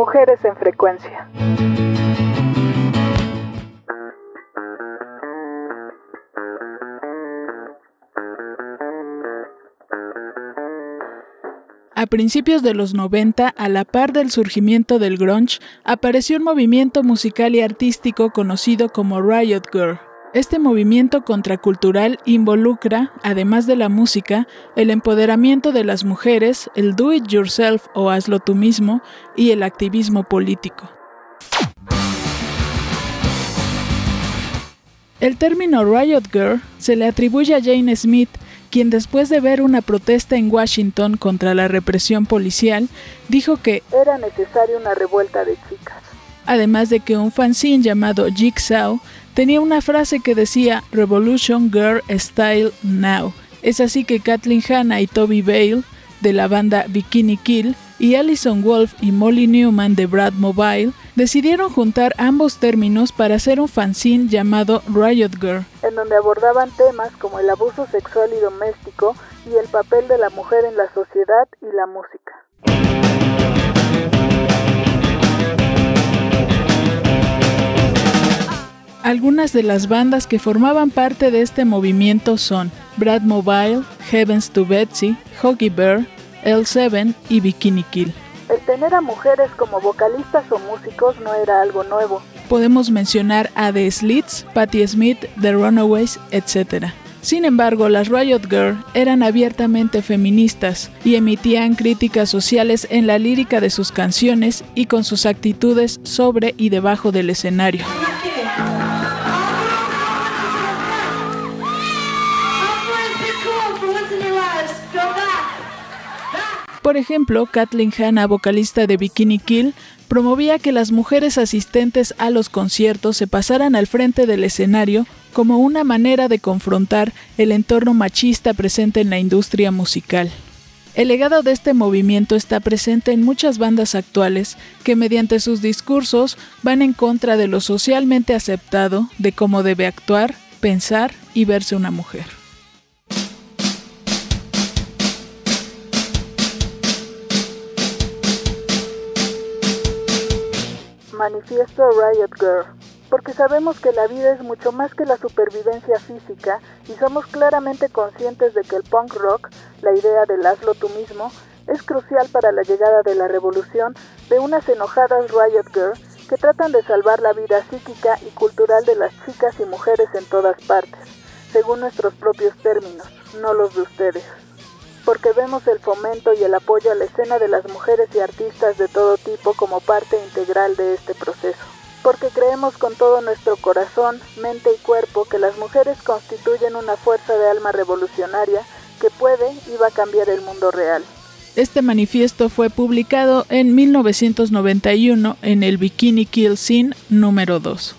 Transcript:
Mujeres en Frecuencia. A principios de los 90, a la par del surgimiento del grunge, apareció un movimiento musical y artístico conocido como Riot Girl. Este movimiento contracultural involucra, además de la música, el empoderamiento de las mujeres, el do it yourself o hazlo tú mismo y el activismo político. El término Riot Girl se le atribuye a Jane Smith, quien después de ver una protesta en Washington contra la represión policial, dijo que era necesaria una revuelta de chicas. Además de que un fanzine llamado Jigsaw tenía una frase que decía Revolution Girl Style Now. Es así que Kathleen Hanna y Toby Bale, de la banda Bikini Kill, y Alison Wolf y Molly Newman de Brad Mobile decidieron juntar ambos términos para hacer un fanzine llamado Riot Girl, en donde abordaban temas como el abuso sexual y doméstico y el papel de la mujer en la sociedad y la música. Algunas de las bandas que formaban parte de este movimiento son Brad Mobile, Heavens to Betsy, Hoggy Bear, L7 y Bikini Kill. El tener a mujeres como vocalistas o músicos no era algo nuevo. Podemos mencionar a The Slits, Patti Smith, The Runaways, etc. Sin embargo, las Riot Girl eran abiertamente feministas y emitían críticas sociales en la lírica de sus canciones y con sus actitudes sobre y debajo del escenario. Por ejemplo, Kathleen Hanna, vocalista de Bikini Kill, promovía que las mujeres asistentes a los conciertos se pasaran al frente del escenario como una manera de confrontar el entorno machista presente en la industria musical. El legado de este movimiento está presente en muchas bandas actuales que mediante sus discursos van en contra de lo socialmente aceptado de cómo debe actuar, pensar y verse una mujer. Manifiesto Riot Girl, porque sabemos que la vida es mucho más que la supervivencia física y somos claramente conscientes de que el punk rock, la idea del hazlo tú mismo, es crucial para la llegada de la revolución de unas enojadas Riot Girl que tratan de salvar la vida psíquica y cultural de las chicas y mujeres en todas partes, según nuestros propios términos, no los de ustedes porque vemos el fomento y el apoyo a la escena de las mujeres y artistas de todo tipo como parte integral de este proceso. Porque creemos con todo nuestro corazón, mente y cuerpo que las mujeres constituyen una fuerza de alma revolucionaria que puede y va a cambiar el mundo real. Este manifiesto fue publicado en 1991 en el Bikini Kill Scene número 2.